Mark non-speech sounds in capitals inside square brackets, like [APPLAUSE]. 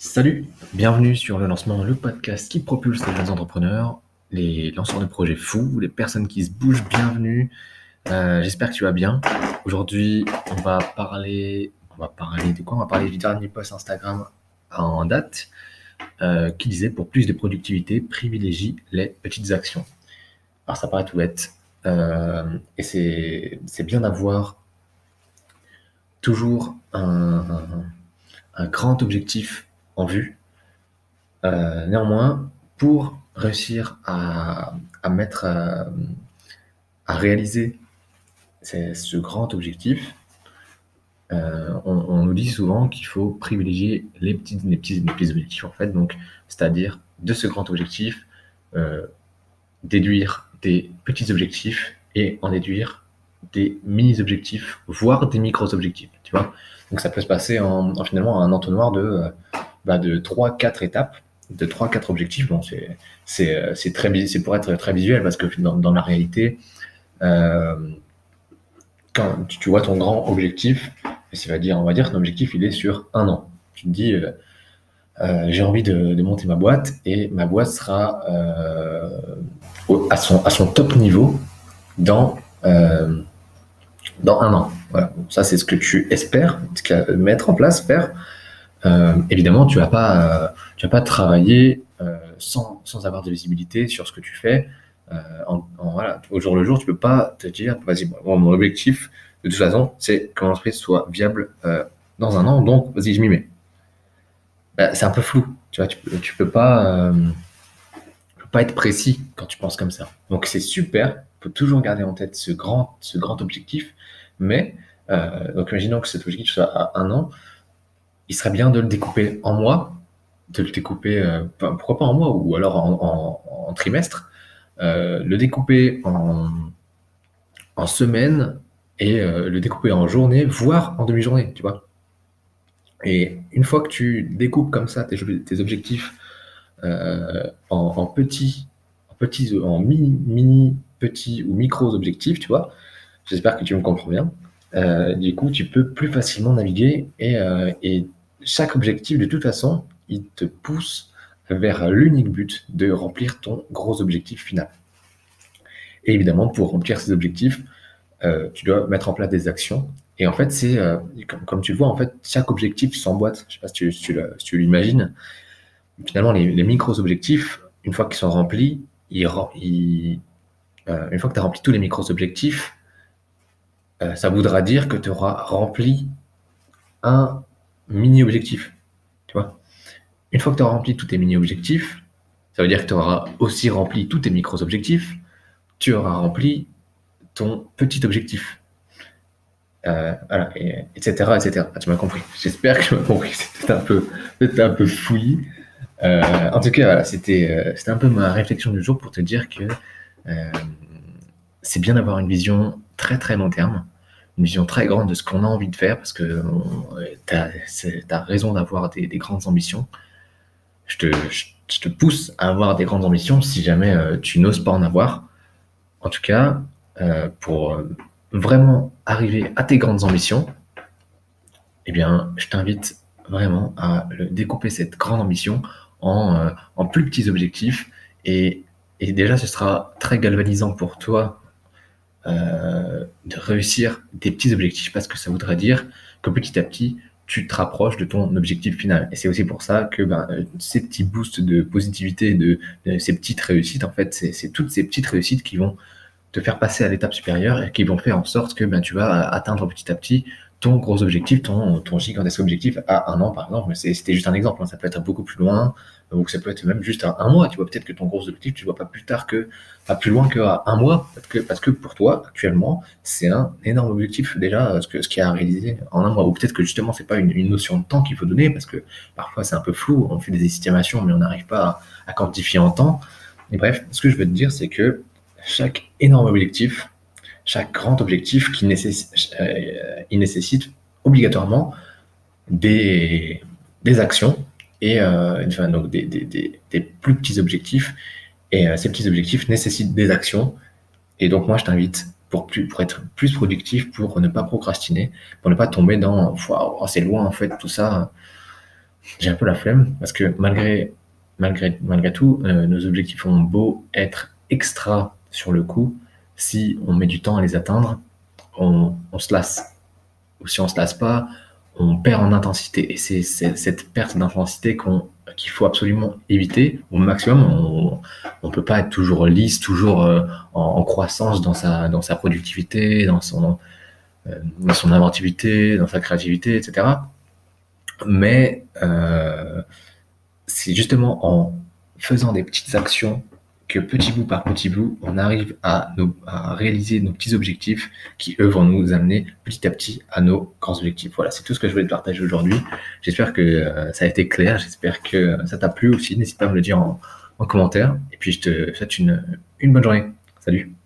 Salut, bienvenue sur le lancement, le podcast qui propulse les jeunes entrepreneurs, les lanceurs de projets fous, les personnes qui se bougent, bienvenue. Euh, j'espère que tu vas bien. Aujourd'hui, on va parler, on va parler de quoi? On va parler du dernier post Instagram en date euh, qui disait pour plus de productivité, privilégie les petites actions. Alors ça paraît tout bête euh, et c'est bien d'avoir toujours un grand objectif en vue. Euh, néanmoins, pour réussir à, mettre, euh, à, réaliser ce grand objectif, euh, on, nous dit souvent qu'il faut privilégier les petits, les petits, petits objectifs en fait. Donc, c'est-à-dire de ce grand objectif, déduire des petits objectifs et en déduire des mini-objectifs, voire des micro-objectifs. Tu vois Donc, ça peut se passer en finalement un entonnoir de de 3-4 étapes, de 3-4 objectifs. Bon, c'est euh, c'est pour être très visuel parce que dans, la réalité, euh, quand tu, vois ton grand objectif, ça va dire, on va dire que ton objectif il est sur un an. Tu te dis, euh, j'ai envie de, monter ma boîte et ma boîte sera à, son, à son top niveau dans, dans un an. Voilà. Ça, c'est ce que tu espères mettre en place, faire euh, évidemment, tu vas pas, euh, tu vas pas travailler euh, sans, sans, avoir de visibilité sur ce que tu fais. Voilà, au jour le jour, tu peux pas te dire, vas-y, mon objectif, de toute façon, c'est que l'entreprise soit viable dans un an, donc vas-y, je m'y mets. Bah, c'est un peu flou, tu vois, tu, tu peux pas, peux pas être précis quand tu penses comme ça. Donc c'est super, il faut toujours garder en tête ce grand, ce grand objectif, mais donc imaginons que cet objectif soit à un an, il serait bien de le découper en mois, de le découper, euh, pourquoi pas en mois, ou alors en, trimestre, euh, le découper en, en semaines et euh, le découper en journée, voire en demi-journée, tu vois. Et une fois que tu découpes comme ça tes, tes objectifs en, petits, en petits, en mini, mini, petits ou micros objectifs, tu vois, j'espère que tu me comprends bien. du coup, tu peux plus facilement naviguer et, et chaque objectif, de toute façon, il te pousse vers l'unique but de remplir ton gros objectif final. Et évidemment, pour remplir ces objectifs, euh, tu dois mettre en place des actions. Et en fait, c'est euh, comme, tu le vois, en fait, chaque objectif s'emboîte. Je ne sais pas si tu, l'imagines. Finalement, les, micros-objectifs, une fois qu'ils sont remplis, euh, une fois que tu as rempli tous les micros-objectifs, ça voudra dire que tu auras rempli un mini-objectifs. Tu vois Une fois que tu auras rempli tous tes mini-objectifs, ça veut dire que tu auras aussi rempli tous tes micros-objectifs, tu auras rempli ton petit objectif. Euh, voilà, etc., etc. Ah, tu m'as compris. J'espère que tu m'as compris. [LAUGHS] C'était un peu, un peu fouillis. Euh, en tout cas, voilà, c'était, euh, c'était un peu ma réflexion du jour pour te dire que c'est bien d'avoir une vision très très long terme une vision très grande de ce qu'on a envie de faire, parce que tu as, raison d'avoir des, grandes ambitions. Je te, pousse à avoir des grandes ambitions si jamais euh, tu n'oses pas en avoir. En tout cas, euh, pour vraiment arriver à tes grandes ambitions, eh bien, je t'invite vraiment à découper cette grande ambition en, euh, plus petits objectifs. Et déjà, ce sera très galvanisant pour toi euh, de réussir des petits objectifs parce que ça voudrait dire que petit à petit, tu te rapproches de ton objectif final. Et c'est aussi pour ça que ben, euh, ces petits boosts de positivité, de, ces petites réussites, en fait, c'est toutes ces petites réussites qui vont te faire passer à l'étape supérieure et qui vont faire en sorte que ben, tu vas atteindre petit à petit ton gros objectif, ton, ton gigantesque objectif à un an par exemple, mais c'était juste un exemple, hein. ça peut être beaucoup plus loin, ou ça peut être même juste à un mois, tu vois, peut-être que ton gros objectif, tu ne vois pas plus tard que, pas plus loin qu'à un mois, parce que, parce que pour toi, actuellement, c'est un énorme objectif déjà, ce, que, ce qui a réalisé en un mois, ou peut-être que justement, c'est pas une, une, notion de temps qu'il faut donner, parce que parfois c'est un peu flou, on fait des estimations, mais on n'arrive pas à, à quantifier en temps. Mais bref, ce que je veux te dire, c'est que chaque énorme objectif, chaque grand objectif qui nécessite, euh, il nécessite obligatoirement des, actions et euh, donc des, plus petits objectifs. Et euh, ces petits objectifs nécessitent des actions. Et donc moi, je t'invite pour, être plus productif, pour ne pas procrastiner, pour ne pas tomber dans oh, c'est loin en fait tout ça. j'ai un peu la flemme parce que malgré, malgré, malgré tout, nos objectifs ont beau être extra sur le coup, si on met du temps à les atteindre, on, se lasse. Ou si on se lasse pas, on perd en intensité. Et c'est cette perte d'intensité qu'on qu'il faut absolument éviter au maximum. On ne peut pas être toujours lisse, toujours euh, en, croissance dans sa, dans sa productivité, dans son, euh, son inventivité, dans sa créativité, etc. Mais euh, c'est justement en faisant des petites actions que petit bout par petit bout, on arrive à, réaliser nos petits objectifs qui, eux, vont nous amener petit à petit à nos grands objectifs. Voilà, c'est tout ce que je voulais te partager aujourd'hui. J'espère que euh, ça a été clair, j'espère que ça t'a plu aussi. N'hésite pas à me le dire en, en commentaire. Et puis, je te souhaite une bonne journée. Salut